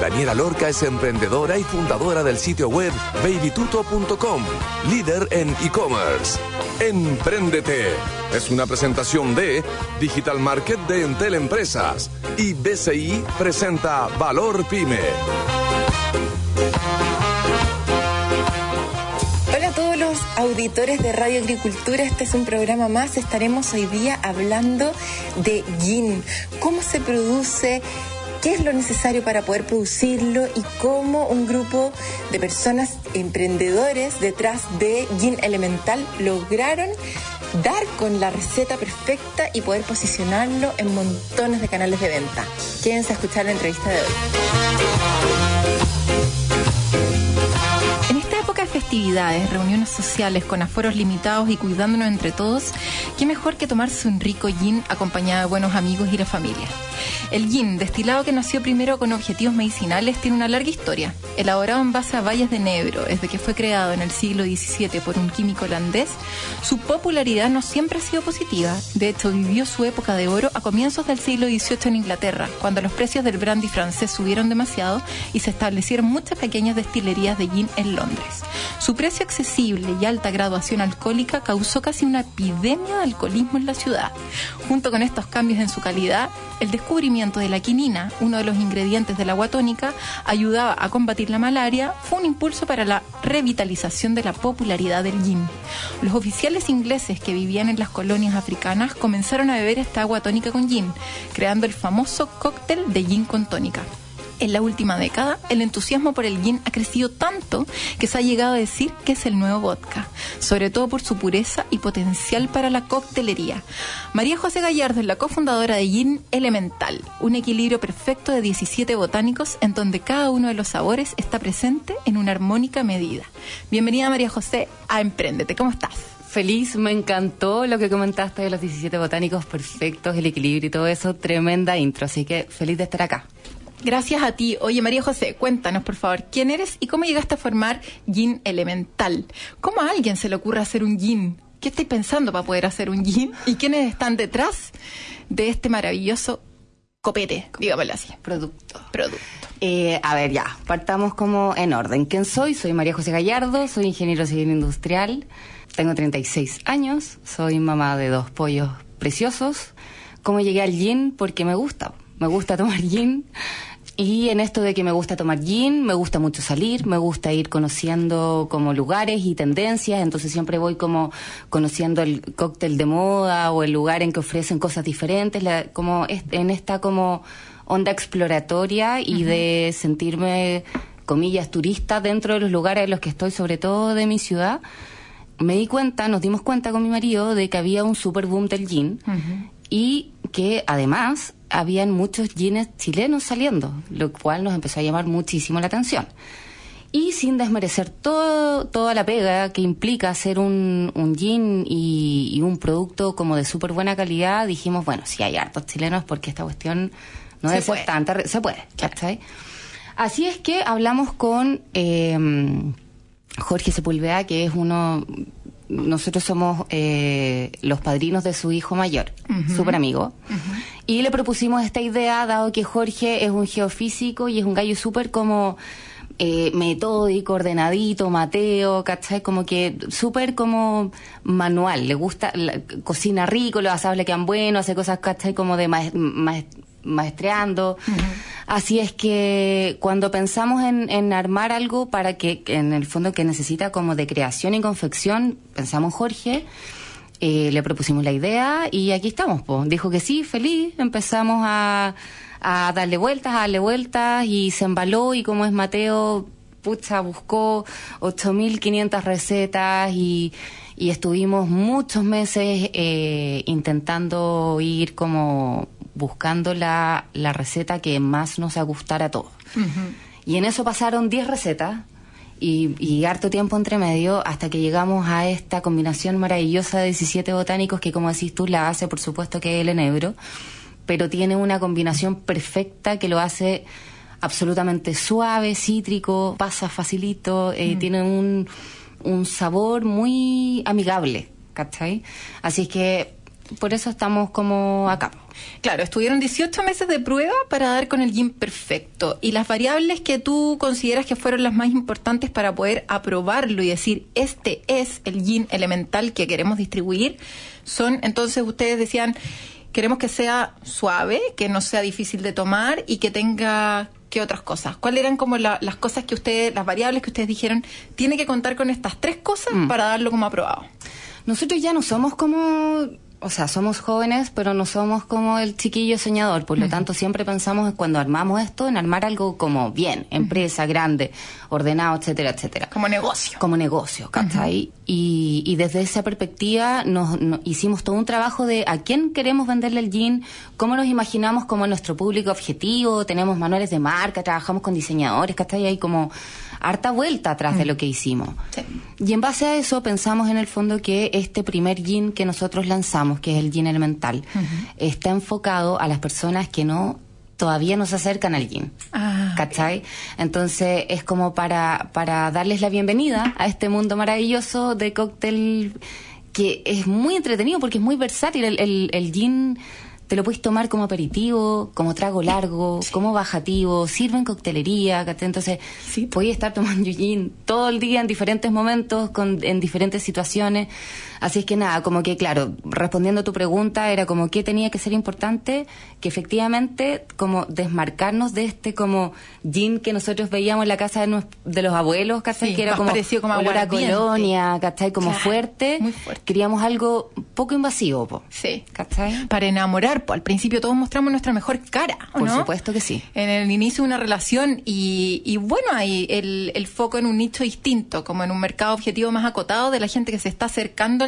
Daniela Lorca es emprendedora y fundadora del sitio web babytuto.com, líder en e-commerce. Empréndete es una presentación de Digital Market de Entel Empresas y BCI presenta Valor Pyme. Hola a todos los auditores de Radio Agricultura, este es un programa más. Estaremos hoy día hablando de gin, cómo se produce, qué es lo necesario para poder producirlo y cómo un grupo de personas emprendedores detrás de Gin Elemental lograron dar con la receta perfecta y poder posicionarlo en montones de canales de venta. Quédense a escuchar la entrevista de hoy. Festividades, reuniones sociales con aforos limitados y cuidándonos entre todos, qué mejor que tomarse un rico gin acompañado de buenos amigos y la familia. El gin, destilado que nació primero con objetivos medicinales, tiene una larga historia. Elaborado en base a valles de Nebro, desde que fue creado en el siglo XVII por un químico holandés, su popularidad no siempre ha sido positiva. De hecho, vivió su época de oro a comienzos del siglo XVIII en Inglaterra, cuando los precios del brandy francés subieron demasiado y se establecieron muchas pequeñas destilerías de gin en Londres. Su precio accesible y alta graduación alcohólica causó casi una epidemia de alcoholismo en la ciudad. Junto con estos cambios en su calidad, el descubrimiento de la quinina, uno de los ingredientes del agua tónica, ayudaba a combatir la malaria, fue un impulso para la revitalización de la popularidad del gin. Los oficiales ingleses que vivían en las colonias africanas comenzaron a beber esta agua tónica con gin, creando el famoso cóctel de gin con tónica. En la última década, el entusiasmo por el gin ha crecido tanto que se ha llegado a decir que es el nuevo vodka, sobre todo por su pureza y potencial para la coctelería. María José Gallardo es la cofundadora de Gin Elemental, un equilibrio perfecto de 17 botánicos en donde cada uno de los sabores está presente en una armónica medida. Bienvenida María José a Emprendete, ¿cómo estás? Feliz, me encantó lo que comentaste de los 17 botánicos perfectos, el equilibrio y todo eso, tremenda intro, así que feliz de estar acá. Gracias a ti. Oye, María José, cuéntanos, por favor, quién eres y cómo llegaste a formar Gin Elemental. ¿Cómo a alguien se le ocurre hacer un gin? ¿Qué estáis pensando para poder hacer un gin? ¿Y quiénes están detrás de este maravilloso copete, digámoslo así? Producto. Producto. Eh, a ver, ya, partamos como en orden. ¿Quién soy? Soy María José Gallardo, soy ingeniero civil industrial, tengo 36 años, soy mamá de dos pollos preciosos. ¿Cómo llegué al gin? Porque me gusta. Me gusta tomar gin. Y en esto de que me gusta tomar gin, me gusta mucho salir, me gusta ir conociendo como lugares y tendencias, entonces siempre voy como conociendo el cóctel de moda o el lugar en que ofrecen cosas diferentes, como en esta como onda exploratoria y de sentirme, comillas, turista dentro de los lugares en los que estoy, sobre todo de mi ciudad. Me di cuenta, nos dimos cuenta con mi marido de que había un super boom del gin y que además habían muchos jeans chilenos saliendo, lo cual nos empezó a llamar muchísimo la atención. Y sin desmerecer todo, toda la pega que implica hacer un, un jean y, un producto como de súper buena calidad, dijimos, bueno, si hay hartos chilenos, porque esta cuestión no es tanta... Se puede, Así es que hablamos con eh, Jorge Sepúlveda, que es uno nosotros somos eh, los padrinos de su hijo mayor, súper amigo. Y le propusimos esta idea, dado que Jorge es un geofísico y es un gallo súper como eh, metódico, ordenadito, Mateo, ¿cachai? Como que súper como manual. Le gusta, cocina rico, los asados le quedan buenos, hace cosas, ¿cachai? Como de maestreando. Así es que cuando pensamos en, armar algo para que, en el fondo, que necesita como de creación y confección, pensamos Jorge, eh, le propusimos la idea y aquí estamos. Dijo que sí, feliz, empezamos a, a darle vueltas, a darle vueltas y se embaló y como es Mateo, pucha, buscó 8.500 recetas y y estuvimos muchos meses eh, intentando ir como buscando la, la receta que más nos gustara a todos. Y en eso pasaron 10 recetas y, y, harto tiempo entre medio hasta que llegamos a esta combinación maravillosa de 17 botánicos que, como decís tú, la hace por supuesto que es el enebro, pero tiene una combinación perfecta que lo hace absolutamente suave, cítrico, pasa facilito, eh, tiene un, un sabor muy amigable, ¿cachai? Así es que por eso estamos como acá. Claro, estuvieron 18 meses de prueba para dar con el gin perfecto. Y las variables que tú consideras que fueron las más importantes para poder aprobarlo y decir, este es el gin elemental que queremos distribuir, son, entonces ustedes decían, queremos que sea suave, que no sea difícil de tomar y que tenga ¿Qué otras cosas? ¿Cuáles eran como la- las cosas que ustedes, las variables que ustedes dijeron, tiene que contar con estas tres cosas Mm. para darlo como aprobado? Nosotros ya no somos como, o sea, somos jóvenes, pero no somos como el chiquillo soñador. Por lo tanto, siempre pensamos cuando armamos esto en armar algo como bien, empresa grande, ordenado, etcétera, etcétera. Como negocio. Como negocio, ¿cachai? y, y desde esa perspectiva nos, nos hicimos todo un trabajo de a quién queremos venderle el jean, cómo nos imaginamos como nuestro público objetivo, tenemos manuales de marca, trabajamos con diseñadores, ¿cachai? Hay como harta vuelta atrás de lo que hicimos. Sí. Y en base a eso pensamos en el fondo que este primer gin que nosotros lanzamos, que es el gin elemental, está enfocado a las personas que no todavía no se acercan al gin. Ah, ¿Cachai? Entonces es como para, para darles la bienvenida a este mundo maravilloso de cóctel que es muy entretenido porque es muy versátil. El, el, el gin te lo puedes tomar como aperitivo, como trago largo, como bajativo, sirve en coctelería. Entonces, Sí. estar tomando gin todo el día en diferentes momentos, con, en diferentes situaciones. Así es que nada, como que claro, respondiendo a tu pregunta, era como que tenía que ser importante que efectivamente como desmarcarnos de este como gin que nosotros veíamos en la casa de, nues- de los abuelos, ¿cachai? Sí, que era como como olor a colonia, ¿cachai? Como Claro, fuerte. muy fuerte. Queríamos algo poco invasivo, po. Sí. ¿Cachai? Para enamorar, pues al principio todos mostramos nuestra mejor cara, ¿o Por no? supuesto que sí. En el inicio de una relación y, y bueno, hay el, el foco en un nicho distinto, como en un mercado objetivo más acotado de la gente que se está acercando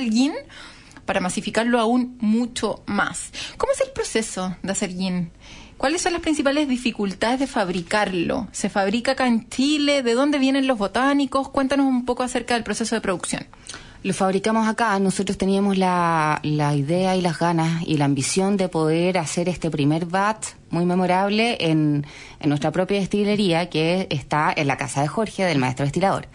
para masificarlo aún mucho más. ¿Cómo es el proceso de hacer gin? ¿Cuáles son las principales dificultades de fabricarlo? ¿Se fabrica acá en Chile? ¿De dónde vienen los botánicos? Cuéntanos un poco acerca del proceso de producción. Lo fabricamos acá. Nosotros teníamos la, la idea y las ganas y la ambición de poder hacer este primer bat muy memorable en, en nuestra propia destilería que está en la casa de Jorge, del maestro destilador.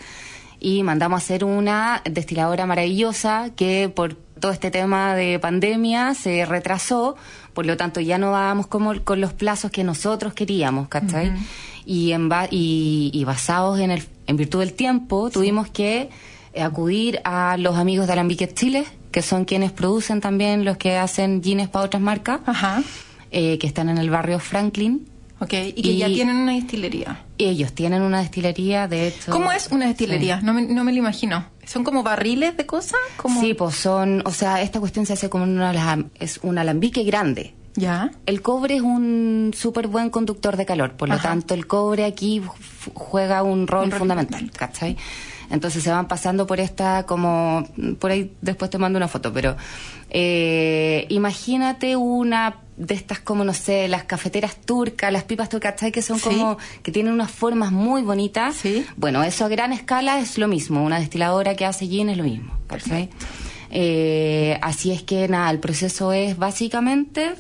Y mandamos a hacer una destiladora maravillosa que por todo este tema de pandemia se retrasó, por lo tanto ya no dábamos como con los plazos que nosotros queríamos, ¿cachai? y, en ba- y, y basados en, el, en virtud del tiempo tuvimos que acudir a los amigos de Alambique Chile, que son quienes producen también los que hacen jeans para otras marcas, Ajá. eh, que están en el barrio Franklin. Ok, y que Y- ya tienen una destilería. Ellos tienen una destilería, de hecho. ¿Cómo es una destilería? No, me, no me lo imagino. ¿Son como barriles de cosas? Como... Sí, pues son, o sea, esta cuestión se hace como una, es un alambique grande. Ya. El cobre es un súper buen conductor de calor, por lo Ajá. tanto el cobre aquí juega un rol Un rol fundamental, ¿cachai? Entonces se van pasando por esta como, por ahí después te mando una foto, pero eh, imagínate una de estas como, no sé, las cafeteras turcas, las pipas turcas. Que son Sí. como, que tienen unas formas muy bonitas. Sí. Bueno, eso a gran escala es lo mismo, una destiladora que hace gin es lo mismo, ¿cachai? Eh, así es que nada, el proceso es básicamente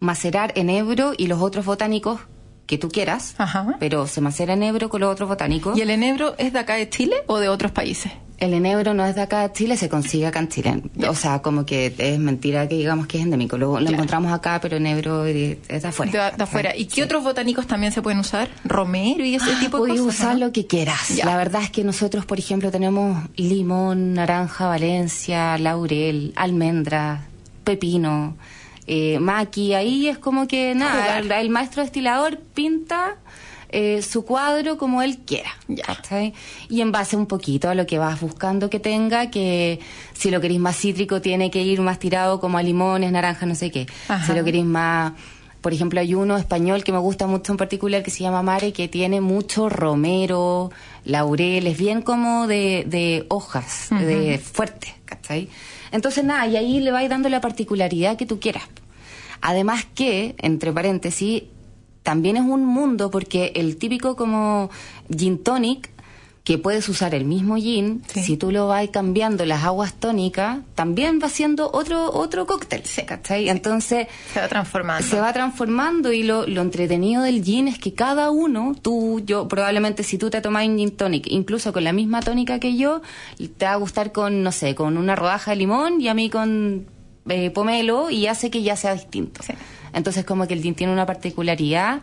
macerar en Ebro y los otros botánicos que tú quieras, Ajá. pero se macera en Ebro con los otros botánicos. ¿Y el enebro es de acá de Chile o de otros países? El enebro no es de acá de Chile, se consigue acá en Chile. O sea, como que es mentira que digamos que es endémico. Lo, lo Claro. encontramos acá, pero enebro es de afuera. De, de afuera. ¿Y qué otros botánicos también se pueden usar? ¿Romero y ese tipo de Puedes cosas? usar ¿no? lo que quieras. La verdad es que nosotros, por ejemplo, tenemos limón, naranja, valencia, laurel, almendra, pepino, eh, maqui. Ahí es como que nada, el, el maestro destilador pinta eh, su cuadro como él quiera. Ya. ¿cachai? Y en base un poquito a lo que vas buscando que tenga, que si lo queréis más cítrico tiene que ir más tirado como a limones, naranja, no sé qué. Ajá. Si lo queréis más... Por ejemplo, hay uno español que me gusta mucho en particular que se llama Mare, que tiene mucho romero, laurel, es bien como de, de hojas, de fuerte, ¿cachai? Entonces, nada, y ahí le vais dando la particularidad que tú quieras. Además que, entre paréntesis, también es un mundo porque el típico como gin tonic que puedes usar el mismo gin, Sí. si tú lo vas cambiando las aguas tónicas, también va siendo otro otro cóctel, ¿cachai? Entonces Se va transformando. se va transformando y lo, lo entretenido del gin es que cada uno, tú, yo, probablemente si tú te tomas un gin tonic, incluso con la misma tónica que yo, te va a gustar con, no sé, con una rodaja de limón y a mí con eh, pomelo y hace que ya sea distinto. Sí. Entonces como que el gin tiene una particularidad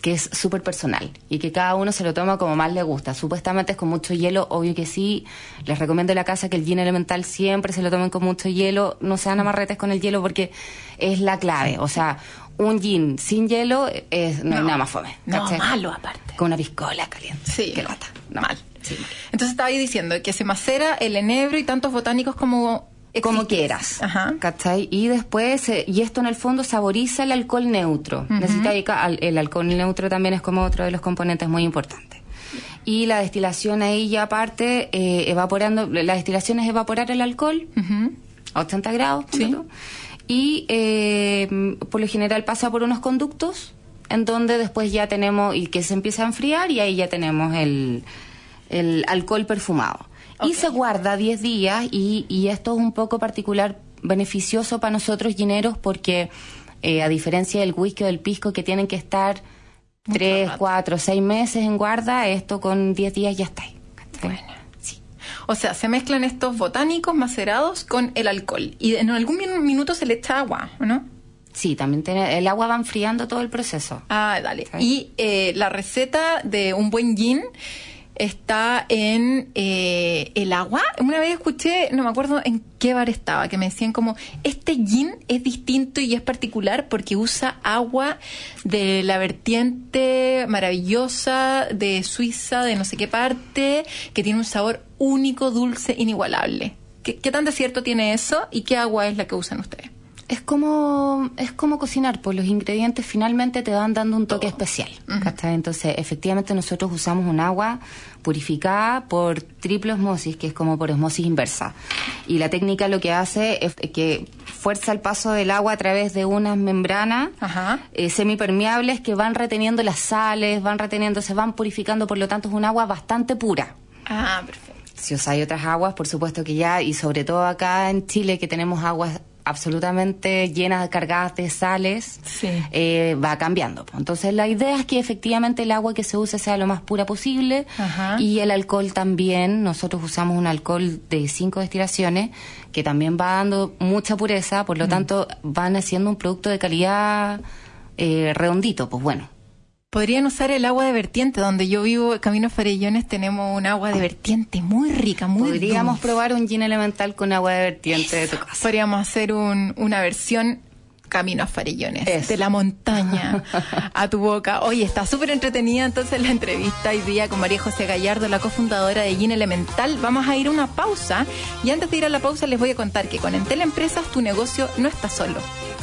que es súper personal y que cada uno se lo toma como más le gusta. Supuestamente es con mucho hielo, obvio que sí. Les recomiendo en la casa que el gin elemental siempre se lo tomen con mucho hielo. No sean amarretes con el hielo porque es la clave. O sea, un gin sin hielo es, no, hay nada más fome. No, malo aparte. Con una piscola caliente. Sí, no, lata. No, mal. sí, mal. Entonces estaba ahí diciendo que se macera el enebro y tantos botánicos como como quieras, Ajá. ¿cachai? Y después, eh, y esto en el fondo saboriza el alcohol neutro. Necesita ahí ca- al- el alcohol neutro también es como otro de los componentes muy importantes. Y la destilación ahí ya aparte, eh, evaporando, la destilación es evaporar el alcohol a 80 grados. Sí. Y eh, por lo general pasa por unos conductos en donde después ya tenemos, y que se empieza a enfriar y ahí ya tenemos el, el alcohol perfumado. Y se guarda 10 días y, y esto es un poco particular, beneficioso para nosotros gineros porque eh, a diferencia del whisky o del pisco que tienen que estar Mucho 3, rato. 4, 6 meses en guarda, esto con 10 días ya está. ahí. Bueno. Sí. O sea, se mezclan estos botánicos macerados con el alcohol. Y en algún min- minuto se le echa agua, ¿o ¿no? Sí, también tiene, el agua va enfriando todo el proceso. Ah, dale. Y eh, la receta de un buen gin está en eh, el agua. Una vez escuché, no me acuerdo en qué bar estaba, que me decían como, este gin es distinto y es particular porque usa agua de la vertiente maravillosa de Suiza, de no sé qué parte, que tiene un sabor único, dulce, inigualable. ¿Qué, qué tan de cierto tiene eso y qué agua es la que usan ustedes? Es como, es como cocinar, pues los ingredientes finalmente te van dando un toque especial. Entonces, efectivamente nosotros usamos un agua purificada por triple osmosis, que es como por osmosis inversa. Y la técnica lo que hace es que fuerza el paso del agua a través de unas membranas eh, semipermeables que van reteniendo las sales, van reteniendo, se van purificando, por lo tanto es un agua bastante pura. Ah, perfecto. Si os hay otras aguas, por supuesto que ya, y sobre todo acá en Chile, que tenemos aguas absolutamente llenas, cargadas de sales, Sí. eh, va cambiando. Entonces la idea es que efectivamente el agua que se use sea lo más pura posible Ajá. y el alcohol también. Nosotros usamos un alcohol de cinco destilaciones que también va dando mucha pureza, por lo Mm. tanto van haciendo un producto de calidad eh, redondito, pues bueno. Podrían usar el agua de vertiente. Donde yo vivo, Camino Farellones, tenemos un agua de vertiente muy rica, muy Podríamos dulce. probar un gin elemental con agua de vertiente de tu casa. Podríamos hacer un- una versión Camino a Farellones, Eso. de la montaña a tu boca. Oye, está súper entretenida entonces la entrevista hoy día con María José Gallardo, la cofundadora de Gin Elemental. Vamos a ir a una pausa y antes de ir a la pausa les voy a contar que con Entel Empresas tu negocio no está solo.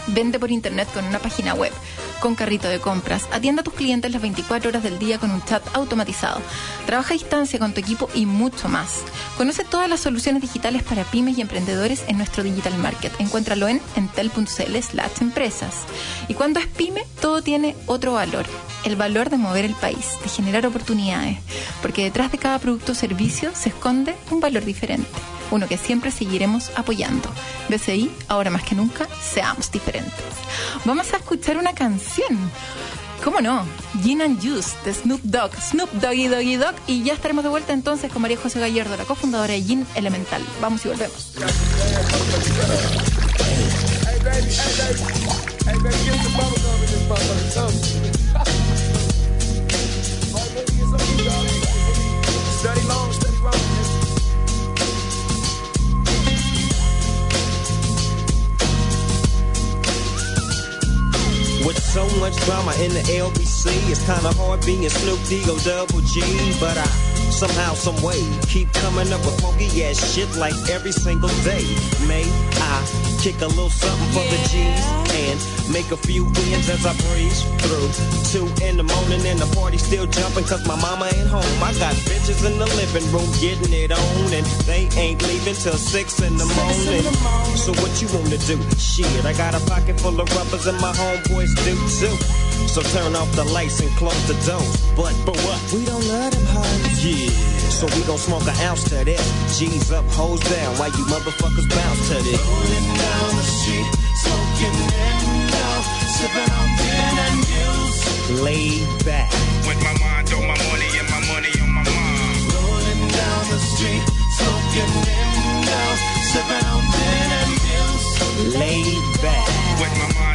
Vende por internet con una página web, con carrito de compras, atienda a tus clientes las 24 horas del día con un chat automatizado. Trabaja a distancia con tu equipo y mucho más. Conoce todas las soluciones digitales para pymes y emprendedores en nuestro Digital Market. Encuéntralo en entel.cl slash empresas. Y cuando es pyme, todo tiene otro valor. El valor de mover el país, de generar oportunidades. Porque detrás de cada producto o servicio se esconde un valor diferente. Uno que siempre seguiremos apoyando. BCI, ahora más que nunca, seamos diferentes. Vamos a escuchar una canción. ¿Cómo no? Gin and Juice de Snoop Dogg, Snoop Doggy Doggy Dogg. Y ya estaremos de vuelta entonces con María José Gallardo, la cofundadora de Gin Elemental. Vamos y volvemos. Hey baby, hey baby, hey baby, With so much drama in the LBC, it's kinda hard being Snoop D-O double G, but I somehow, some way keep coming up with funky ass shit like every single day. May I kick a little something for the G's and make a few wins as I breeze through. Two in the morning and the party still jumping cause my mama ain't home. I got bitches in the living room getting it on and they ain't leaving till six in the morning. So what you wanna do? Shit, I got a pocket full of rubbers and my homeboys do too. So turn off the lights and close the door. But, for what? We don't let them hoes. Yeah. So we gon' smoke an ounce to that. G's up, hoes down, while you motherfuckers bounce to this. Rolling down the street, smoking Indo, sipping on gin and juice. Laid back. With my mind on my money and my money on my mind. Rolling down the street, smoking Indo, sipping on gin and juice. Laid back. With my mind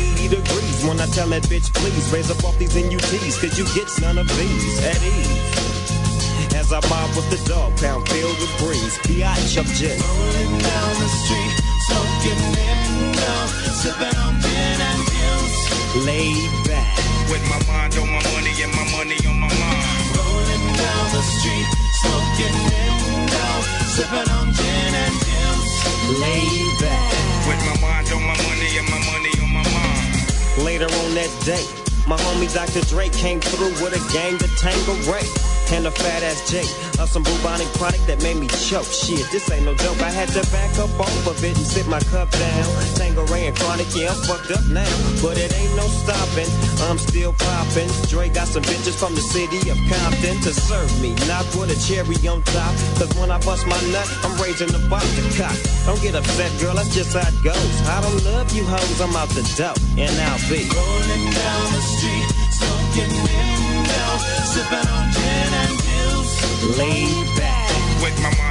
80 degrees when I tell that bitch, please raise up off these NUTs, cause you get none of these at ease. As I mob with the dog pound filled with breeze, B.I.H. up jet. Rolling down the street, smoking Indo, sipping on gin and juice. Laid back. With my mind on my money and my money on my mind. Rolling down the street, smoking Indo, sipping on gin and juice. Laid back. With my mind on my money and my money. Later on that day, my homie Dr. Dre came through with a gang to Tango Ray. And a fat ass J of some bubonic product that made me choke. Shit, this ain't no joke. I had to back up off of it and sit my cup down. Tango Ray and chronic, yeah, I'm fucked up now. But it ain't no stopping. I'm still popping. Dre got some bitches from the city of Compton to serve me. Not with a cherry on top. Cause when I bust my nut, I'm raising the bar to cock. Don't get upset, girl, that's just how it goes. I don't love you hoes, I'm out the dope. And I'll be rolling down the street, smoking sipping on gin and juice. Laid back, With my mind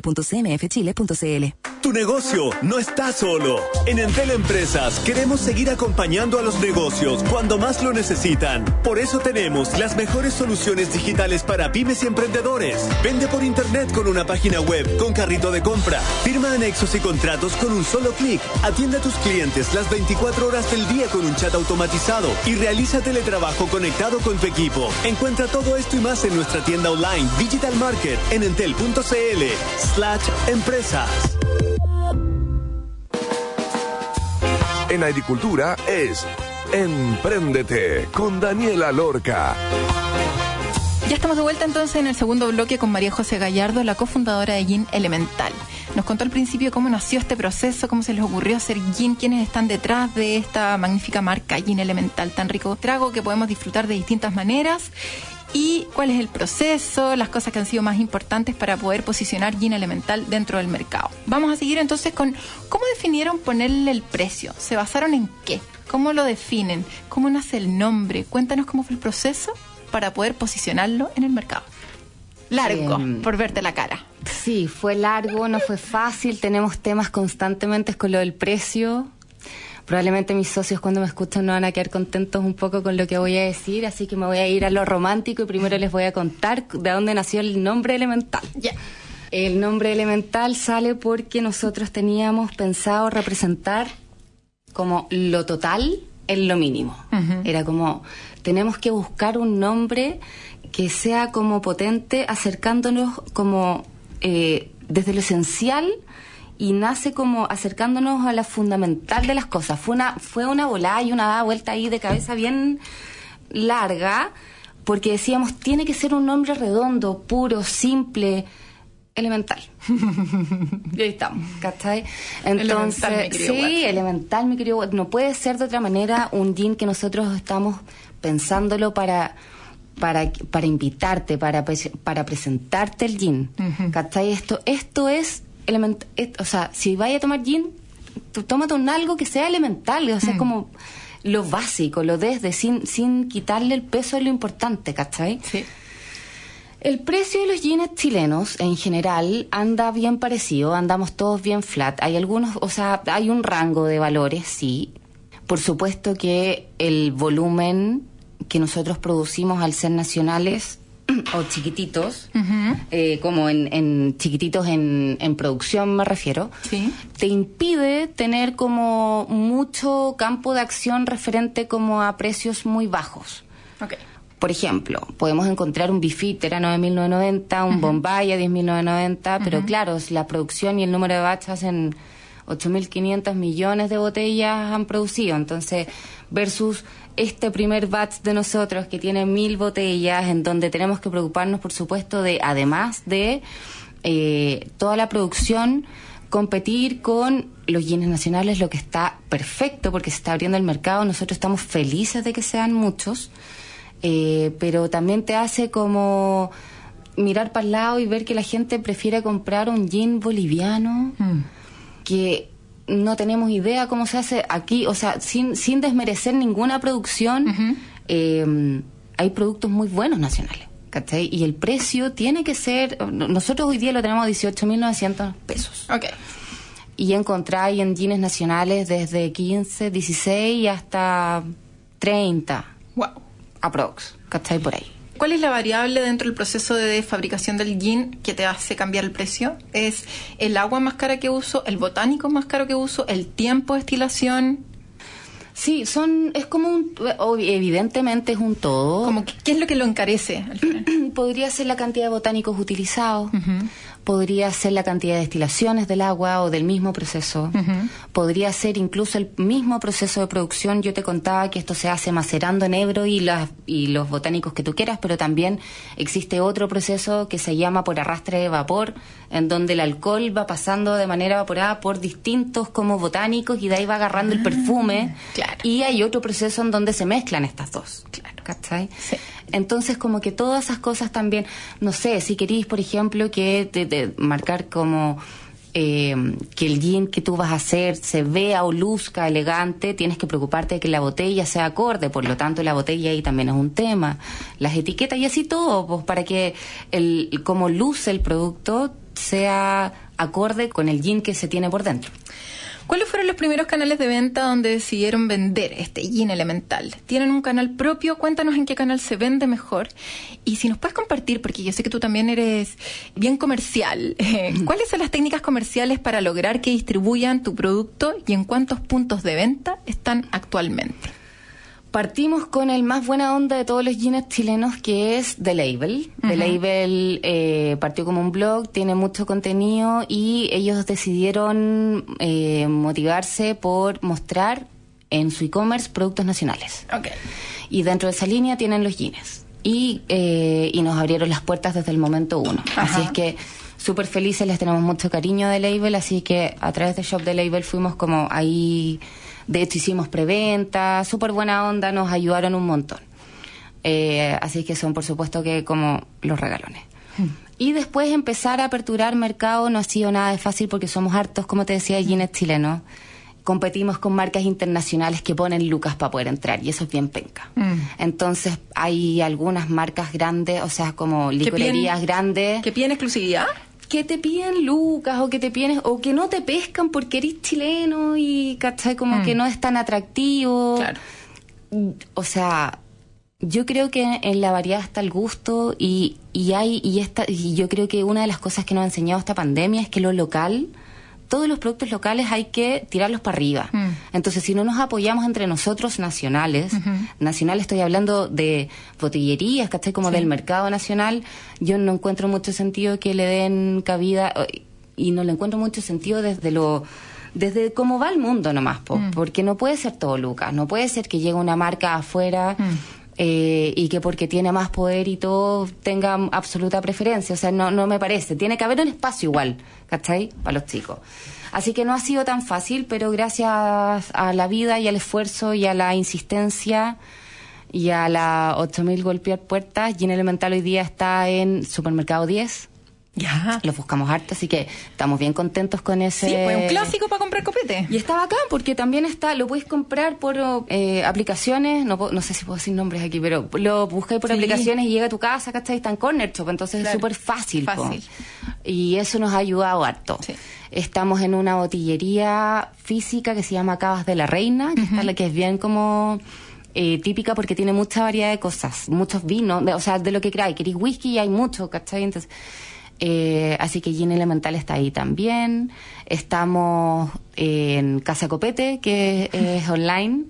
www.cmfchile.cl. Tu negocio no está solo. En Entel Empresas queremos seguir acompañando a los negocios cuando más lo necesitan. Por eso tenemos las mejores soluciones digitales para pymes y emprendedores. Vende por internet con una página web, con carrito de compra. Firma anexos y contratos con un solo clic. Atiende a tus clientes las 24 horas del día con un chat automatizado y realiza teletrabajo conectado con tu equipo. Encuentra todo esto y más en nuestra tienda online Digital Market en entel.cl slash empresas. En agricultura es Empréndete con Daniela Lorca. Ya estamos de vuelta entonces en el segundo bloque con María José Gallardo, la cofundadora de Gin Elemental. Nos contó al principio cómo nació este proceso, cómo se les ocurrió hacer gin, quiénes están detrás de esta magnífica marca Gin Elemental, tan rico trago que podemos disfrutar de distintas maneras y cuál es el proceso, las cosas que han sido más importantes para poder posicionar Gin Elemental dentro del mercado. Vamos a seguir entonces con cómo definieron ponerle el precio, se basaron en qué, cómo lo definen, cómo nace el nombre, cuéntanos cómo fue el proceso para poder posicionarlo en el mercado. Largo, Em, por verte la cara. Sí, fue largo, no fue fácil, tenemos temas constantemente con lo del precio. Probablemente mis socios cuando me escuchan no van a quedar contentos un poco con lo que voy a decir, así que me voy a ir a lo romántico y primero les voy a contar de dónde nació el nombre elemental. Ya. El nombre elemental sale porque nosotros teníamos pensado representar como lo total en lo mínimo. Era como, tenemos que buscar un nombre que sea como potente, acercándonos como eh, desde lo esencial y nace como acercándonos a la fundamental de las cosas. Fue una, fue una volada y una dada vuelta ahí de cabeza bien larga, porque decíamos, tiene que ser un nombre redondo, puro, simple, elemental. y ahí estamos, ¿cachai? Entonces, Elemental, mi querido sí, elemental, mi querido. No puede ser de otra manera un gin que nosotros estamos pensándolo para para, para invitarte, para, para presentarte el gin. ¿Cachai? Esto, esto es O sea, si vaya a tomar gin, tú tómate un algo que sea elemental, o sea, es como lo básico, lo desde, sin, sin quitarle el peso de lo importante, ¿cachai? Sí. El precio de los jeans chilenos en general anda bien parecido, andamos todos bien flat. Hay algunos, o sea, hay un rango de valores, sí. Por supuesto que el volumen que nosotros producimos al ser nacionales o chiquititos, eh, como en, en chiquititos en, en producción me refiero, te impide tener como mucho campo de acción referente como a precios muy bajos. Ok. Por ejemplo, podemos encontrar un Bifit, era 9.990, un Bombay a 10.990, pero claro, si la producción y el número de batch hacen 8.500 millones de botellas han producido. Entonces, versus este primer batch de nosotros que tiene mil botellas, en donde tenemos que preocuparnos, por supuesto, de, además de eh, toda la producción, competir con los yenes nacionales, lo que está perfecto porque se está abriendo el mercado. Nosotros estamos felices de que sean muchos, eh, pero también te hace como mirar para el lado y ver que la gente prefiere comprar un gin boliviano que no tenemos idea cómo se hace aquí, o sea, sin, sin desmerecer ninguna producción, eh, hay productos muy buenos nacionales. ¿cachai? Y el precio tiene que ser, nosotros hoy día lo tenemos a 18.900 pesos. Ok. Y encontráis en jeans nacionales desde 15, 16 hasta 30. Wow. Aprox, ¿cachai? Por ahí. ¿Cuál es la variable dentro del proceso de fabricación del gin que te hace cambiar el precio? ¿Es el agua más cara que uso, el botánico más caro que uso, el tiempo de destilación? Sí, son, es como un, evidentemente es un todo. Como, ¿Qué es lo que lo encarece? al final? Podría ser la cantidad de botánicos utilizados, podría ser la cantidad de destilaciones del agua o del mismo proceso, podría ser incluso el mismo proceso de producción. Yo te contaba que esto se hace macerando en Ebro y, las, y los botánicos que tú quieras, pero también existe otro proceso que se llama por arrastre de vapor, en donde el alcohol va pasando de manera evaporada por distintos como botánicos y de ahí va agarrando el perfume. Y hay otro proceso en donde se mezclan estas dos. ¿Cachai? Entonces, como que todas esas cosas también, no sé, si queréis, por ejemplo, que te, te- marcar como eh, que el jean que tú vas a hacer se vea o luzca elegante, tienes que preocuparte de que la botella sea acorde, por lo tanto la botella ahí también es un tema, las etiquetas y así todo, pues para que el como luce el producto sea acorde con el jean que se tiene por dentro. ¿Cuáles fueron los primeros canales de venta donde decidieron vender este gin elemental? ¿Tienen un canal propio? Cuéntanos en qué canal se vende mejor. Y si nos puedes compartir, porque yo sé que tú también eres bien comercial, eh, ¿cuáles son las técnicas comerciales para lograr que distribuyan tu producto y en cuántos puntos de venta están actualmente? Partimos con el más buena onda de todos los jeans chilenos, que es The Label. The. Label eh, partió como un blog, tiene mucho contenido y ellos decidieron eh, motivarse por mostrar en su e-commerce productos nacionales. Ok. Y dentro de esa línea tienen los jeans. Y, eh, y nos abrieron las puertas desde el momento uno. Ajá. Así es que súper felices, les tenemos mucho cariño de Label, así que a través de Shop de Label fuimos como ahí, de hecho hicimos preventa, súper buena onda, nos ayudaron un montón. Eh, así que son por supuesto que como los regalones. Y después empezar a aperturar mercado no ha sido nada de fácil porque somos hartos, como te decía, de jeans chilenos. Competimos con marcas internacionales que ponen lucas para poder entrar y eso es bien penca. Entonces hay algunas marcas grandes, o sea, como licorerías grandes. ¿Que piden exclusividad? Que te piden lucas o que te piden, o que no te pescan porque eres chileno y, ¿cachai? Como Mm. que no es tan atractivo. O sea, yo creo que en la variedad está el gusto y, y hay, y esta, y yo creo que una de las cosas que nos ha enseñado esta pandemia es que lo local, todos los productos locales hay que tirarlos para arriba. Mm. Entonces, si no nos apoyamos entre nosotros nacionales, nacional estoy hablando de botillerías, ¿cachai? Como Sí. del mercado nacional, yo no encuentro mucho sentido que le den cabida y no le encuentro mucho sentido desde lo desde cómo va el mundo nomás, po, porque no puede ser todo Lucas, no puede ser que llegue una marca afuera eh, y que porque tiene más poder y todo tenga absoluta preferencia. O sea, no, no me parece. Tiene que haber un espacio igual, ¿cachai? Para los chicos. Así que no ha sido tan fácil, pero gracias a la vida y al esfuerzo y a la insistencia y a la 8000 golpear puertas, Gin Elemental hoy día está en Supermercado 10. Ya. Los buscamos harto, así que estamos bien contentos con ese. Sí, pues un clásico para comprar copete. Y está bacán porque también está, lo puedes comprar por eh, aplicaciones, no, no sé si puedo decir nombres aquí, pero lo buscáis por Sí. aplicaciones y llega a tu casa, ¿cachai? Está en Corner Shop, entonces Claro. es súper fácil. Fácil. Y eso nos ha ayudado harto. Estamos en una botillería física que se llama Cabas de la Reina, que, está la- que es bien como eh, típica porque tiene mucha variedad de cosas, muchos vinos, de- o sea, de lo que queráis. Queréis whisky y hay mucho, ¿cachai? Entonces, eh, así que Gin Elemental está ahí también. Estamos en Casa Copete, que es online,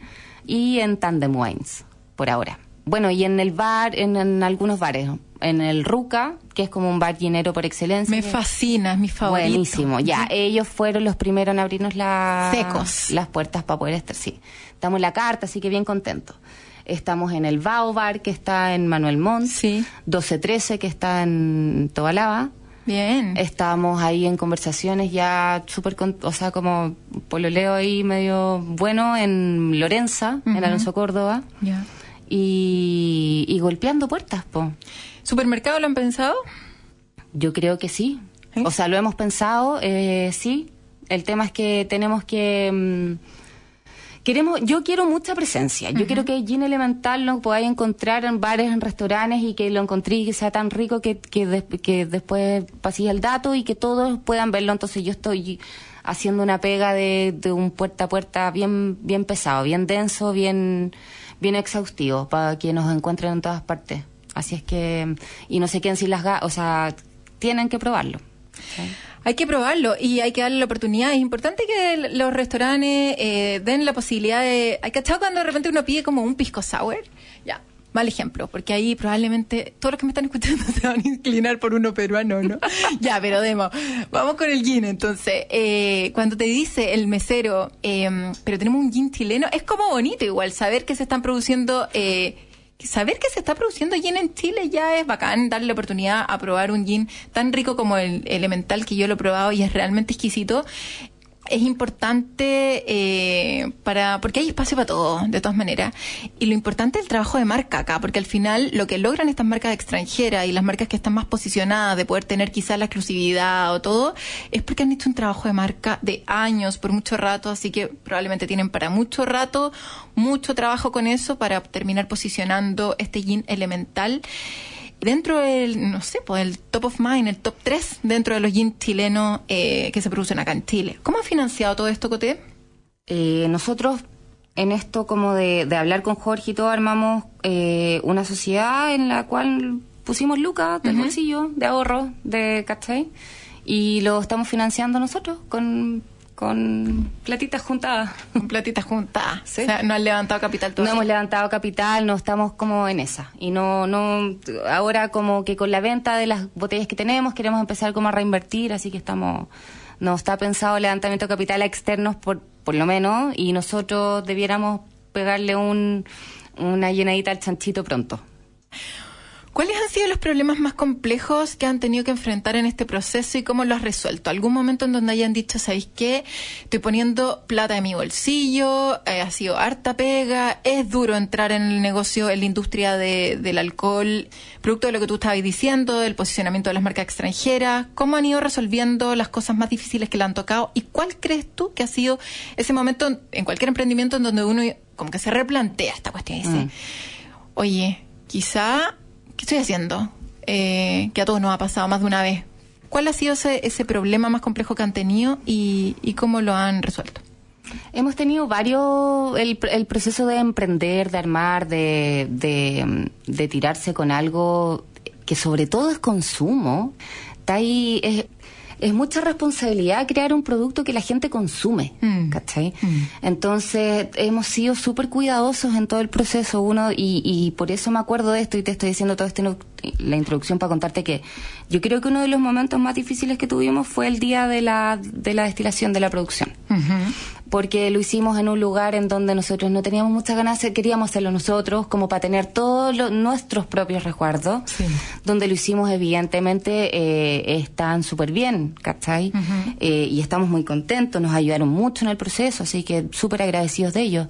y en Tandem Wines, por ahora. Bueno, y en el bar, en, en algunos bares. En el Ruca, que es como un bar llenero por excelencia. Me fascina, es mi favorito. Buenísimo, ya. Ellos fueron los primeros en abrirnos la- Secos. las puertas para poder estar, sí. Estamos en la carta, así que bien contentos. Estamos en el Bao Bar, que está en Manuel Montt. Sí. 1213, que está en Tobalaba. Bien. Estamos ahí en conversaciones ya súper, o sea, como pololeo ahí medio bueno en Lorenza, en. Alonso Córdoba. Ya. Y, y golpeando puertas, po. ¿Supermercado lo han pensado? Yo creo que sí. O sea, lo hemos pensado, eh, sí. El tema es que tenemos que... mm, queremos Yo quiero mucha presencia. Yo quiero que Gin Elemental lo podáis encontrar en bares, en restaurantes y que lo encontréis y que sea tan rico que, que, des- que después paséis el dato y que todos puedan verlo. Entonces yo estoy haciendo una pega de, de un puerta a puerta bien, bien pesado, bien denso, bien, bien exhaustivo para que nos encuentren en todas partes. Así es que, y no se queden sin las ganas, o sea, tienen que probarlo. Hay que probarlo y hay que darle la oportunidad. Es importante que los restaurantes eh, den la posibilidad de... ¿Hay cachado cuando de repente uno pide como un pisco sour? Ya, mal ejemplo, porque ahí probablemente todos los que me están escuchando se van a inclinar por uno peruano, ¿no? ya, pero demo. Vamos con el gin, entonces. Eh, cuando te dice el mesero, eh, pero tenemos un gin chileno, es como bonito igual saber que se están produciendo... Eh, saber que se está produciendo gin en Chile ya es bacán, darle la oportunidad a probar un gin tan rico como el elemental que yo lo he probado y es realmente exquisito. Es importante eh, para porque hay espacio para todo, de todas maneras. Y lo importante es el trabajo de marca acá, porque al final lo que logran estas marcas extranjeras y las marcas que están más posicionadas de poder tener quizás la exclusividad o todo, es porque han hecho un trabajo de marca de años, por mucho rato, así que probablemente tienen para mucho rato mucho trabajo con eso para terminar posicionando este gin elemental dentro del, no sé, pues el top of mind, el top 3 dentro de los gin chilenos eh, que se producen acá en Chile. ¿Cómo ha financiado todo esto, Coté? Eh, nosotros en esto como de, de hablar con Jorge y todo armamos eh, una sociedad en la cual pusimos lucas del bolsillo de ahorro de ¿cachai? y lo estamos financiando nosotros con, con platitas juntadas. Con platitas juntadas. O sea, no han levantado capital No todavía. hemos levantado capital, no estamos como en esa. Y no, no, ahora como que con la venta de las botellas que tenemos queremos empezar como a reinvertir, así que estamos, no está pensado levantamiento de capital a externos por, por lo menos, y nosotros debiéramos pegarle un, una llenadita al chanchito pronto. ¿Cuáles han sido los problemas más complejos que han tenido que enfrentar en este proceso y cómo lo has resuelto? ¿Algún momento en donde hayan dicho, ¿sabéis qué? Estoy poniendo plata en mi bolsillo, eh, ha sido harta pega, es duro entrar en el negocio, en la industria de- del alcohol, producto de lo que tú estabas diciendo, del posicionamiento de las marcas extranjeras. ¿Cómo han ido resolviendo las cosas más difíciles que le han tocado? ¿Y cuál crees tú que ha sido ese momento en- en cualquier emprendimiento en donde uno como que se replantea esta cuestión y dice, Mm. oye, quizá, ¿qué estoy haciendo? Eh, que a todos nos ha pasado más de una vez. ¿Cuál ha sido ese, problema más complejo que han tenido y, cómo lo han resuelto? Hemos tenido varios, el, proceso de emprender, de armar, de, tirarse con algo que sobre todo es consumo. Está ahí, es mucha responsabilidad crear un producto que la gente consume, ¿cachai? Entonces hemos sido súper cuidadosos en todo el proceso, uno, y, y por eso me acuerdo de esto y te estoy diciendo todo esto, en la introducción para contarte que yo creo que uno de los momentos más difíciles que tuvimos fue el día de la, de la destilación, de la producción porque lo hicimos en un lugar en donde nosotros no teníamos muchas ganas, queríamos hacerlo nosotros, como para tener todos lo- nuestros propios resguardos, donde lo hicimos evidentemente eh, están súper bien, ¿cachai? Eh, y estamos muy contentos, nos ayudaron mucho en el proceso, así que súper agradecidos de ellos.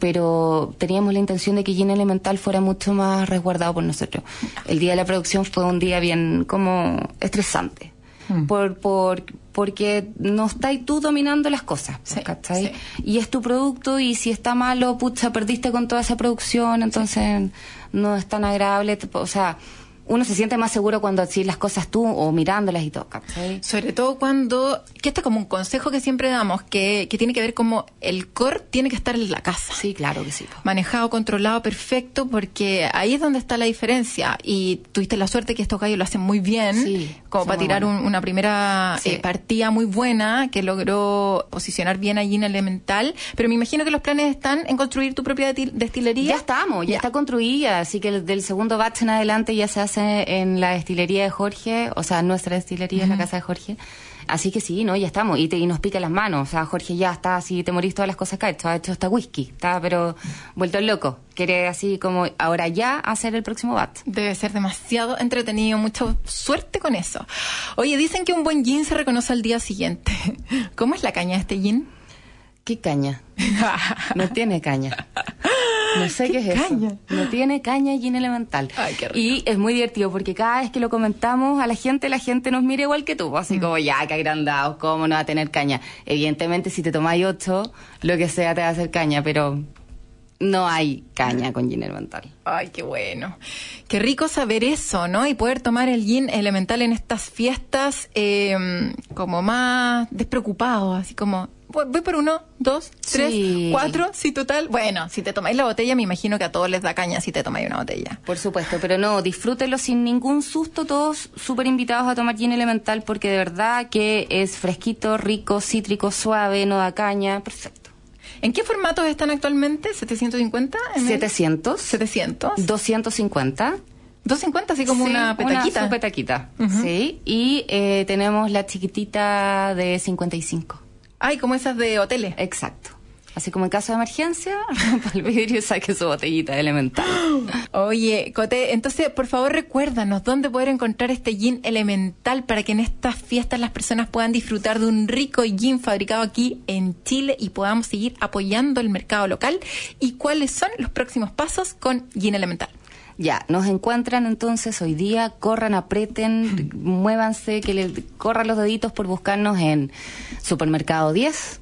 Pero teníamos la intención de que Gin Elemental fuera mucho más resguardado por nosotros. El día de la producción fue un día bien como estresante. Por, por, porque no estáis tú dominando las cosas, ¿cachai? Y es tu producto y si está malo, pucha, perdiste con toda esa producción, entonces no es tan agradable. O sea, uno se siente más seguro cuando así las cosas tú o mirándolas y todo, ¿cachai? Sobre todo cuando, que este es como un consejo que siempre damos, que, que tiene que ver como el core tiene que estar en la casa. Sí, claro que sí. Manejado, controlado, perfecto, porque ahí es donde está la diferencia. Y tuviste la suerte que estos gallos lo hacen muy bien, como son para tirar un- una primera Sí. eh, partida muy buena, que logró posicionar bien allí en Elemental. Pero me imagino que los planes están en construir tu propia destilería. Ya estamos, ya, está construida, así que el- del segundo batch en adelante ya se hace en la destilería de Jorge, o sea, nuestra destilería es la casa de Jorge. Así que sí, ¿no? Ya estamos. Y, te- y nos pica las manos. O sea, Jorge ya está así, te morís todas las cosas que ha hecho. Ha hecho hasta whisky. Está, pero vuelto loco. Quiere así como ahora ya hacer el próximo bat. Debe ser demasiado entretenido. Mucha suerte con eso. Oye, dicen que un buen gin se reconoce al día siguiente. ¿Cómo es la caña de este gin? ¿Qué caña? No tiene caña. No sé qué, es eso. No tiene caña y gin elemental. Y es muy divertido porque cada vez que lo comentamos a la gente, la gente nos mira igual que tú. Mm. Así como, ya, que agrandados, ¿cómo no va a tener caña? Evidentemente, si te tomáis ocho, lo que sea te va a hacer caña, pero no hay caña con gin elemental. Ay, qué bueno. Qué rico saber eso, ¿no? Y poder tomar el gin elemental en estas fiestas eh, como más despreocupado, así como, voy, por uno, dos, tres, Sí. cuatro, sí, total. Bueno, si te tomáis la botella, me imagino que a todos les da caña si te tomáis una botella. Por supuesto, pero no, disfrútenlo sin ningún susto, todos súper invitados a tomar gin elemental porque de verdad que es fresquito, rico, cítrico, suave, no da caña, perfecto. ¿En qué formatos están actualmente? ¿750? ml? 700. 700. 250. 250, así como Sí, una petaquita. Una petaquita, sí. Y eh, tenemos la chiquitita de 55. Ay, como esas de hoteles. Exacto. Así como en caso de emergencia, rompa el vidrio y saque su botellita de elemental. Oye, Cote, entonces por favor recuérdanos dónde poder encontrar este gin elemental para que en estas fiestas las personas puedan disfrutar de un rico gin fabricado aquí en Chile y podamos seguir apoyando el mercado local y cuáles son los próximos pasos con gin elemental. Ya, nos encuentran entonces hoy día, corran, aprieten, muévanse, que le corran los deditos por buscarnos en Supermercado 10,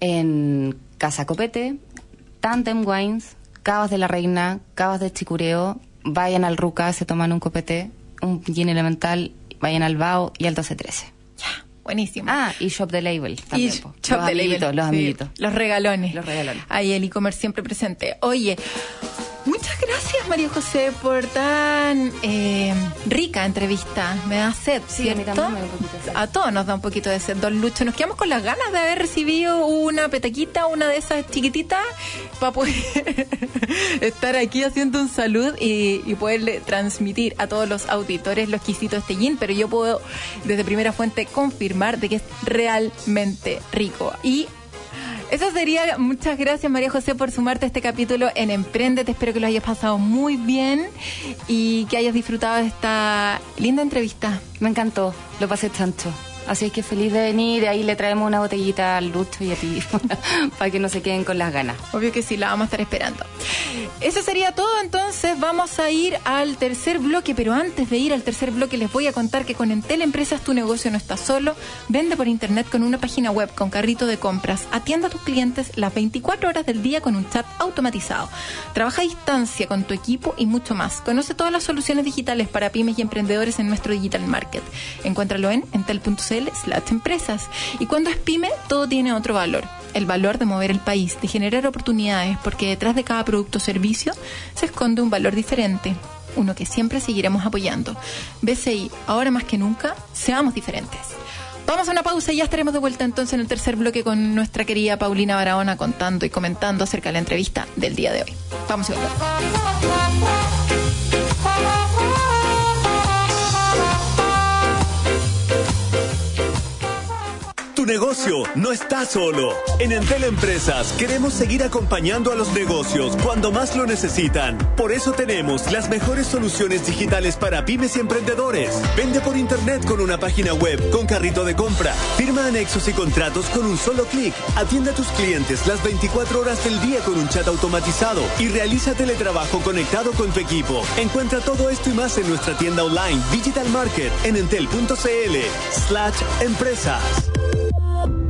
en Casa Copete, Tandem Wines, Cavas de la Reina, Cavas de Chicureo, vayan al Ruca, se toman un copete, un gin elemental, vayan al Bao y al 1213. Buenísimo. Ah, y Shop the Label también. Y. Shop los the Label, amiguitos, los sí, amiguitos. los regalones. Los regalones. Ahí el e-commerce siempre presente. Oye, muchas gracias María José por tan eh, rica entrevista. Me da sed, Sí, a mí ¿cierto? también me da un poquito de sed. A todos nos da un poquito de sed, don Lucho. Nos quedamos con las ganas de haber recibido una petaquita, una de esas chiquititas, para poder estar aquí haciendo un salud y, y poderle transmitir a todos los auditores lo exquisito de este gin. Pero yo puedo, desde primera fuente, confirmar de que es realmente rico. Y eso sería. Muchas gracias, María José, por sumarte a este capítulo en Emprendete. Espero que lo hayas pasado muy bien y que hayas disfrutado de esta linda entrevista. Me encantó, lo pasé chancho. Así es que feliz de venir, ahí le traemos una botellita al Lucho y a ti, para que no se queden con las ganas. Obvio que sí, la vamos a estar esperando. Eso sería todo, entonces vamos a ir al tercer bloque, pero antes de ir al tercer bloque les voy a contar que con Entel Empresas tu negocio no está solo. Vende por internet con una página web con carrito de compras. Atienda a tus clientes las 24 horas del día con un chat automatizado. Trabaja a distancia con tu equipo y mucho más. Conoce todas las soluciones digitales para pymes y emprendedores en nuestro Digital Market. Encuéntralo en entel.cl slash empresas. Y cuando es pyme, todo tiene otro valor. El valor de mover el país, de generar oportunidades, porque detrás de cada producto o servicio se esconde un valor diferente, uno que siempre seguiremos apoyando. BCI, ahora más que nunca, seamos diferentes. Vamos a una pausa y ya estaremos de vuelta entonces en el tercer bloque con nuestra querida Paulina Barahona contando y comentando acerca de la entrevista del día de hoy. Vamos y volvemos. Negocio no está solo. En Entel Empresas queremos seguir acompañando a los negocios cuando más lo necesitan. Por eso tenemos las mejores soluciones digitales para pymes y emprendedores. Vende por internet con una página web, con carrito de compra. Firma anexos y contratos con un solo clic. Atiende a tus clientes las 24 horas del día con un chat automatizado y realiza teletrabajo conectado con tu equipo. Encuentra todo esto y más en nuestra tienda online Digital Market en entel.cl slash empresas. Oh.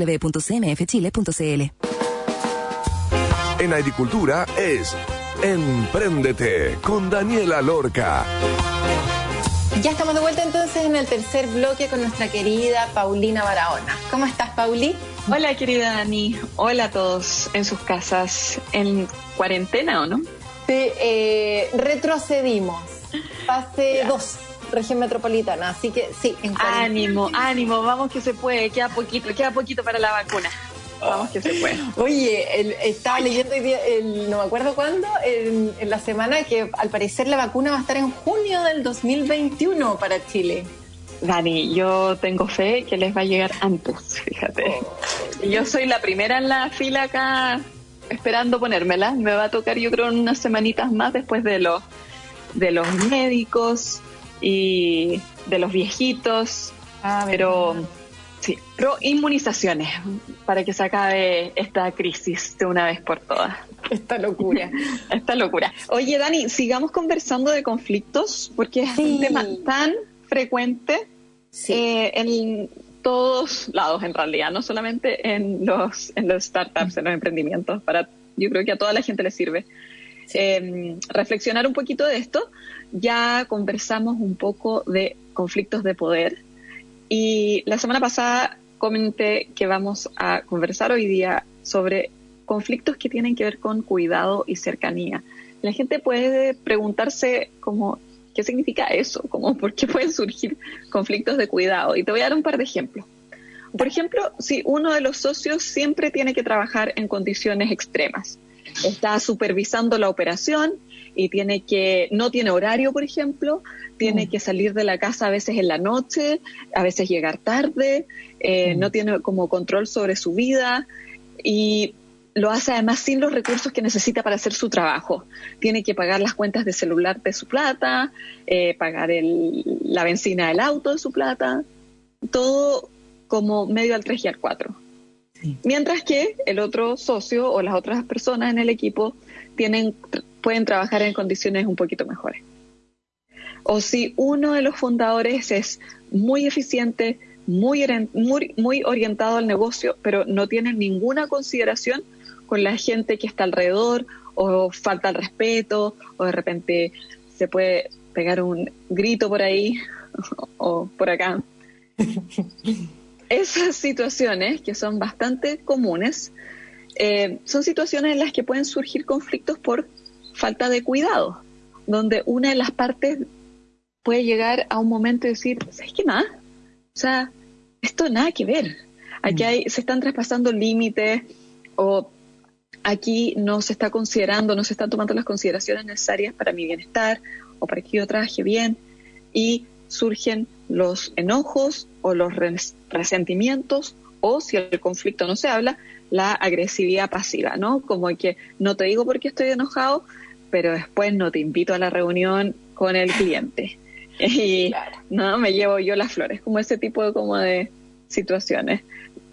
www.cmfchile.cl. En agricultura es Empréndete con Daniela Lorca. Ya estamos de vuelta entonces en el tercer bloque con nuestra querida Paulina Barahona. ¿Cómo estás, Pauli? Hola, querida Dani. Hola a todos en sus casas. ¿En cuarentena o no? Sí, eh, retrocedimos. Fase 2 región metropolitana. Así que sí, en Ánimo, ánimo, vamos que se puede, queda poquito, queda poquito para la vacuna. Vamos que se puede. Oye, estaba leyendo hoy día, no me acuerdo cuándo, en, la semana que al parecer la vacuna va a estar en junio del 2021 para Chile. Dani, yo tengo fe que les va a llegar antes, fíjate. Oh. Yo soy la primera en la fila acá esperando ponérmela. Me va a tocar yo creo unas semanitas más después de los de los médicos, y de los viejitos, ah, pero sí, pro inmunizaciones para que se acabe esta crisis de una vez por todas. Esta locura. esta locura. Oye, Dani, sigamos conversando de conflictos porque es un tema tan frecuente eh, en todos lados en realidad, no solamente en los, en los startups, en los emprendimientos, para yo creo que a toda la gente le sirve. Em, reflexionar un poquito de esto. Ya conversamos un poco de conflictos de poder y la semana pasada comenté que vamos a conversar hoy día sobre conflictos que tienen que ver con cuidado y cercanía. La gente puede preguntarse como, ¿qué significa eso? Como, ¿Por qué pueden surgir conflictos de cuidado? Y te voy a dar un par de ejemplos. Por ejemplo, si uno de los socios siempre tiene que trabajar en condiciones extremas, está supervisando la operación y tiene que, no tiene horario, por ejemplo, tiene mm. que salir de la casa a veces en la noche, a veces llegar tarde, eh, mm. no tiene como control sobre su vida y lo hace además sin los recursos que necesita para hacer su trabajo. Tiene que pagar las cuentas de celular de su plata, eh, pagar el, la benzina del auto de su plata, todo como medio al 3 y al 4. Mientras que el otro socio o las otras personas en el equipo tienen, pueden trabajar en condiciones un poquito mejores. O si uno de los fundadores es muy eficiente, muy, muy, orientado al negocio, pero no tiene ninguna consideración con la gente que está alrededor, o falta el respeto, o de repente se puede pegar un grito por ahí o por acá. esas situaciones, que son bastante comunes, eh, son situaciones en las que pueden surgir conflictos por falta de cuidado, donde una de las partes puede llegar a un momento de decir, ¿sabes qué más? O sea, esto nada que ver. Aquí hay, se están traspasando límites o aquí no se está considerando, no se están tomando las consideraciones necesarias para mi bienestar o para que yo trabaje bien y surgen los enojos o los resentimientos o si el conflicto no se habla, la agresividad pasiva, ¿no? Como que no te digo por qué estoy enojado, pero después no te invito a la reunión con el cliente. Y no me llevo yo las flores, como ese tipo de, como de situaciones.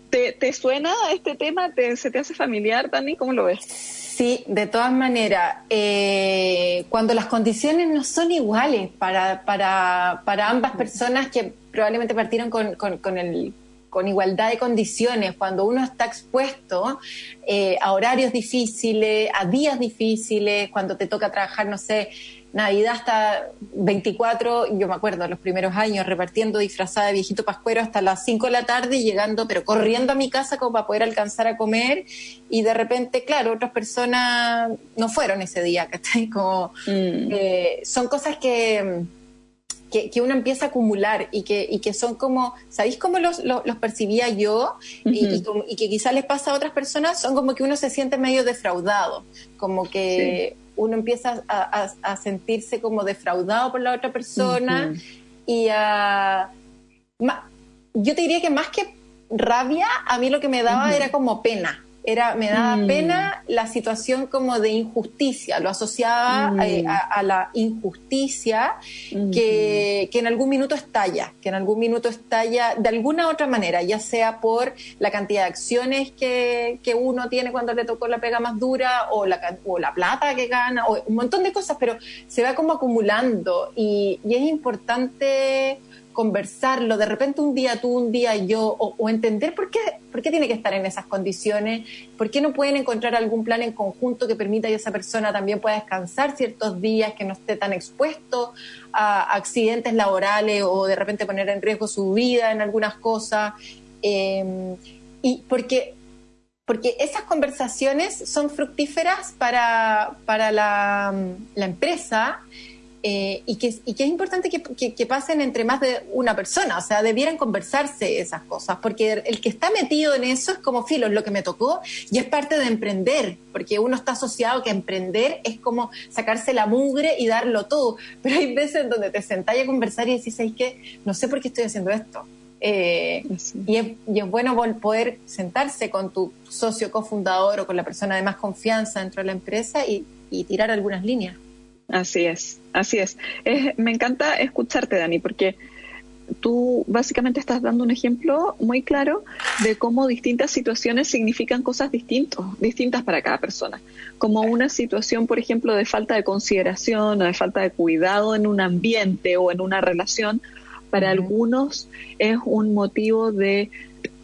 ¿Te, te suena este tema? ¿Te, ¿Se te hace familiar, Dani? ¿Cómo lo ves? Sí, de todas maneras, eh, cuando las condiciones no son iguales para, para, para ambas personas que probablemente partieron con, con, el, con igualdad de condiciones, cuando uno está expuesto eh, a horarios difíciles, a días difíciles, cuando te toca trabajar, no sé, Navidad hasta 24, yo me acuerdo, los primeros años repartiendo disfrazada de viejito pascuero hasta las 5 de la tarde y llegando, pero corriendo a mi casa como para poder alcanzar a comer y de repente, claro, otras personas no fueron ese día, ¿cachai? Como, Mm. eh, son cosas que, que, que uno empieza a acumular y que, y que son como, ¿sabéis cómo los, los, los percibía yo? y, y como- y que quizás les pasa a otras personas, son como que uno se siente medio defraudado, como que uno empieza a, a- a sentirse como defraudado por la otra persona y a... ma- yo te diría que más que rabia, a mí lo que me daba era como pena. Era, me daba Mm. pena la situación como de injusticia, lo asociaba Mm. eh, a, a la injusticia que, que en algún minuto estalla, que en algún minuto estalla de alguna otra manera, ya sea por la cantidad de acciones que, que uno tiene cuando le tocó la pega más dura o la, o la plata que gana, o un montón de cosas, pero se va como acumulando y, y es importante conversarlo, de repente un día tú, un día yo, o, entender por qué, por qué tiene que estar en esas condiciones, por qué no pueden encontrar algún plan en conjunto que permita que esa persona también pueda descansar ciertos días, que no esté tan expuesto a accidentes laborales o de repente poner en riesgo su vida en algunas cosas. Eh, y porque porque esas conversaciones son fructíferas para, para la empresa eh, y, que, y que es importante que, que- que pasen entre más de una persona, o sea, debieran conversarse esas cosas, porque el, que está metido en eso es como filo, es lo que me tocó y es parte de emprender, porque uno está asociado que emprender es como sacarse la mugre y darlo todo, pero hay veces donde te sentáis a conversar y decís, ¿sabes qué? No sé por qué estoy haciendo esto. Eh, y, es, y es bueno poder sentarse con tu socio cofundador o con la persona de más confianza dentro de la empresa y, y tirar algunas líneas. Así es, así es. Es- Me encanta escucharte, Dani, porque tú básicamente estás dando un ejemplo muy claro de cómo distintas situaciones significan cosas distintos, distintas para cada persona. Como una situación, por ejemplo, de falta de consideración o de falta de cuidado en un ambiente o en una relación, para algunos es un motivo de,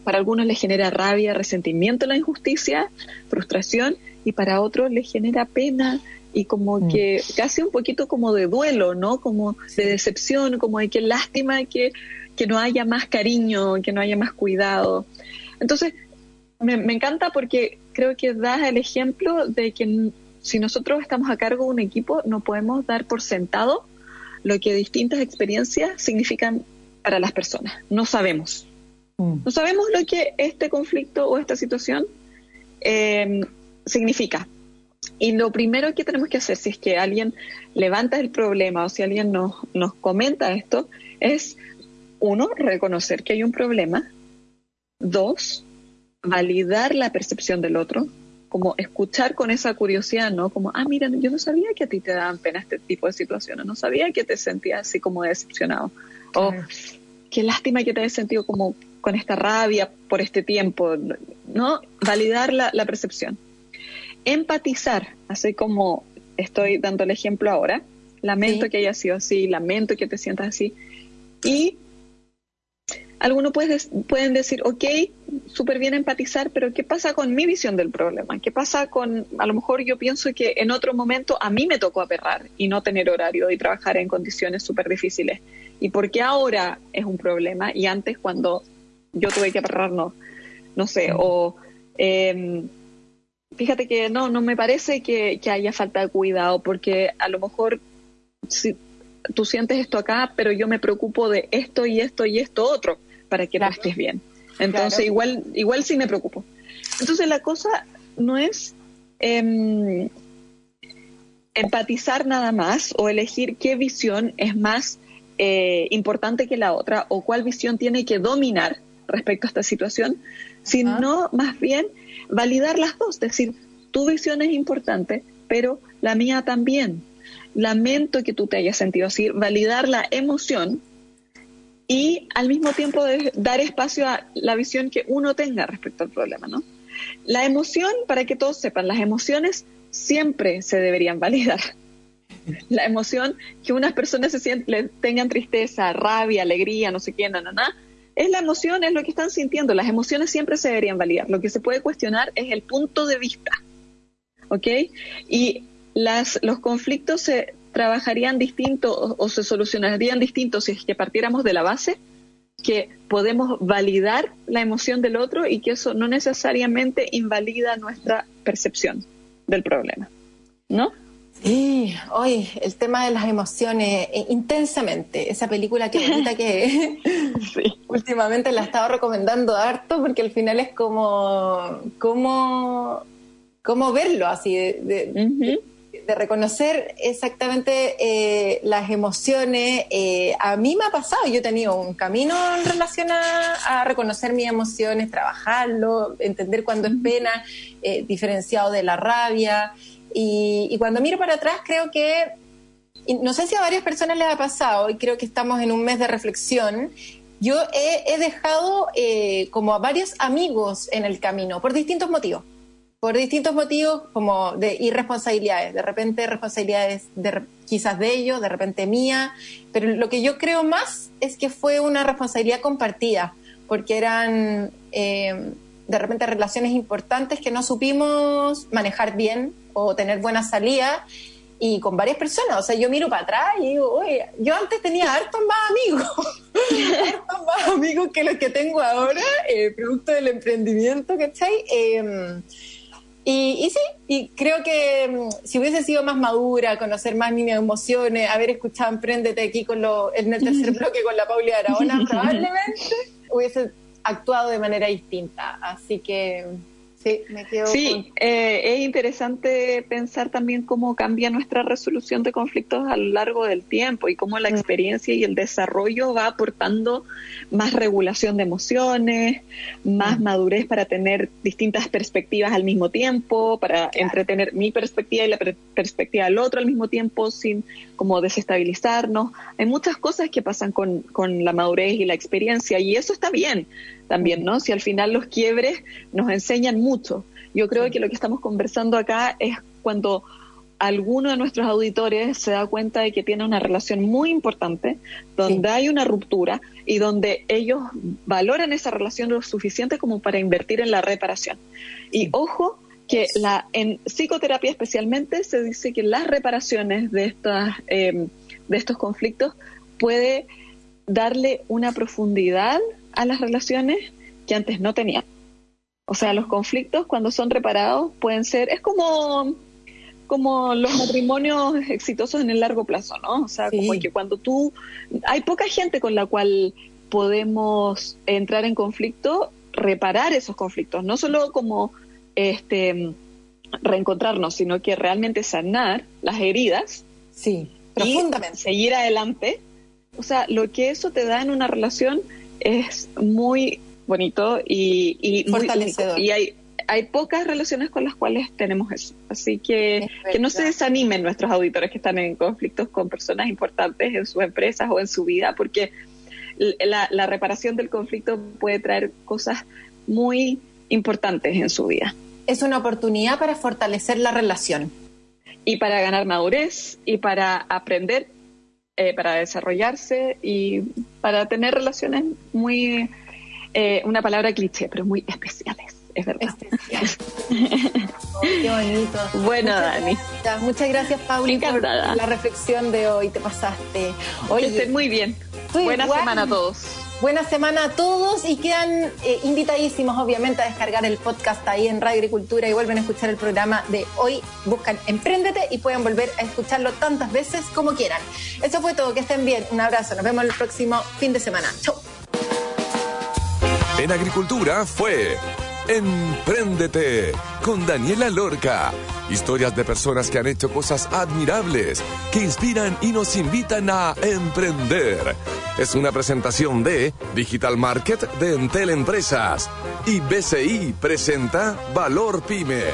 para algunos les genera rabia, resentimiento la injusticia, frustración, y para otros les genera pena y como que casi un poquito como de duelo, ¿no? Como de decepción, como de que lástima que, que no haya más cariño, que no haya más cuidado. Entonces, me, me encanta porque creo que das el ejemplo de que si nosotros estamos a cargo de un equipo, no podemos dar por sentado lo que distintas experiencias significan para las personas. No sabemos. No sabemos lo que este conflicto o esta situación eh, significa. Y lo primero que tenemos que hacer, si es que alguien levanta el problema o si alguien nos, nos comenta esto, es, uno, reconocer que hay un problema. Dos, validar la percepción del otro, como escuchar con esa curiosidad, ¿no? Como, ah, mira, yo no sabía que a ti te daban pena este tipo de situaciones, no sabía que te sentías así como decepcionado. O, qué lástima que te hayas sentido como con esta rabia por este tiempo, ¿no? Validar la, la percepción. Empatizar, así como estoy dando el ejemplo ahora, lamento que haya sido así, lamento que te sientas así. Y algunos pueden decir, ok, súper bien empatizar, pero ¿qué pasa con mi visión del problema? ¿Qué pasa con, a lo mejor yo pienso que en otro momento a mí me tocó aperrar y no tener horario y trabajar en condiciones súper difíciles? ¿Y por qué ahora es un problema y antes cuando yo tuve que aperrar no? No sé, o eh, fíjate que no, no me parece que, que haya falta de cuidado porque a lo mejor si tú sientes esto acá, pero yo me preocupo de esto y esto y esto otro para que tú estés bien. Entonces Claro. igual igual sí me preocupo. Entonces la cosa no es em, empatizar nada más o elegir qué visión es más eh, importante que la otra o cuál visión tiene que dominar respecto a esta situación, sino más bien validar las dos, decir, tu visión es importante, pero la mía también. Lamento que tú te hayas sentido así, validar la emoción y al mismo tiempo dar espacio a la visión que uno tenga respecto al problema, ¿no? La emoción, para que todos sepan, las emociones siempre se deberían validar. La emoción que unas personas se sienten, tengan tristeza, rabia, alegría, no sé qué, na, na, na, es la emoción, es lo que están sintiendo. Las emociones siempre se deberían validar. Lo que se puede cuestionar es el punto de vista. ¿Ok? Y las, los conflictos se trabajarían distinto o, o se solucionarían distinto si es que partiéramos de la base que podemos validar la emoción del otro y que eso no necesariamente invalida nuestra percepción del problema, ¿no? Sí, hoy el tema de las emociones, eh, intensamente, esa película que bonita que últimamente la he estado recomendando harto porque al final es como, como, como verlo así, de, de, de reconocer exactamente eh, las emociones. Eh, a mí me ha pasado, yo he tenido un camino en relación a, a reconocer mis emociones, trabajarlo, entender cuándo es pena, eh, diferenciado de la rabia. Y, y, cuando miro para atrás creo que, no sé si a varias personas les ha pasado, y creo que estamos en un mes de reflexión, yo he, he dejado eh, como a varios amigos en el camino, por distintos motivos. Por distintos motivos como de irresponsabilidades, de repente responsabilidades de, quizás de ellos, de repente mía, pero lo que yo creo más es que fue una responsabilidad compartida, porque eran eh, de repente relaciones importantes que no supimos manejar bien o tener buena salida y con varias personas. O sea, yo miro para atrás y digo, oye, yo antes tenía hartos más amigos, hartos más amigos que los que tengo ahora, eh, producto del emprendimiento, ¿cachai? Eh, y, y, sí, y creo que um, si hubiese sido más madura, conocer más mis emociones, haber escuchado Emprendete aquí con lo, en el tercer bloque con la Pauli Aragona, probablemente hubiese actuado de manera distinta. Así que sí, me quedo. Sí, con... eh, es interesante pensar también cómo cambia nuestra resolución de conflictos a lo largo del tiempo y cómo la experiencia y el desarrollo va aportando más regulación de emociones, más madurez para tener distintas perspectivas al mismo tiempo, para claro. entretener mi perspectiva y la per perspectiva del otro al mismo tiempo sin como desestabilizarnos. Hay muchas cosas que pasan con, con la madurez y la experiencia y eso está bien también, ¿no? Si al final los quiebres nos enseñan mucho. Yo creo que lo que estamos conversando acá es cuando alguno de nuestros auditores se da cuenta de que tiene una relación muy importante, donde sí. hay una ruptura y donde ellos valoran esa relación lo suficiente como para invertir en la reparación. Y ojo que la, en psicoterapia especialmente se dice que las reparaciones de, estas, eh, de estos conflictos puede darle una profundidad a las relaciones que antes no tenían. O sea, los conflictos cuando son reparados pueden ser, es como como los matrimonios exitosos en el largo plazo, ¿no? O sea, sí. como que cuando tú, hay poca gente con la cual podemos entrar en conflicto, reparar esos conflictos, no solo como este reencontrarnos, sino que realmente sanar las heridas. Sí, profundamente. Y seguir adelante. O sea, lo que eso te da en una relación es muy bonito y, y fortalecedor. Muy, y hay hay pocas relaciones con las cuales tenemos eso. Así que que no se desanimen nuestros auditores que están en conflictos con personas importantes en sus empresas o en su vida, porque la, la reparación del conflicto puede traer cosas muy importantes en su vida. Es una oportunidad para fortalecer la relación. Y para ganar madurez y para aprender, eh, para desarrollarse y para tener relaciones muy, eh, una palabra cliché, pero muy especiales es verdad. oh, qué bonito. Bueno, muchas Dani. Gracias. Muchas gracias, Pauli, por la reflexión de hoy. Te pasaste. Oye, que estén muy bien. Buena igual. semana a todos. Buena semana a todos y quedan eh, invitadísimos, obviamente, a descargar el podcast ahí en Radio Agricultura y vuelven a escuchar el programa de hoy. Buscan Emprendete y pueden volver a escucharlo tantas veces como quieran. Eso fue todo. Que estén bien. Un abrazo. Nos vemos el próximo fin de semana. Chau. En Agricultura fue Empréndete con Daniela Lorca. Historias de personas que han hecho cosas admirables, que inspiran y nos invitan a emprender. Es una presentación de Digital Market de Entel Empresas y BCI presenta Valor Pyme.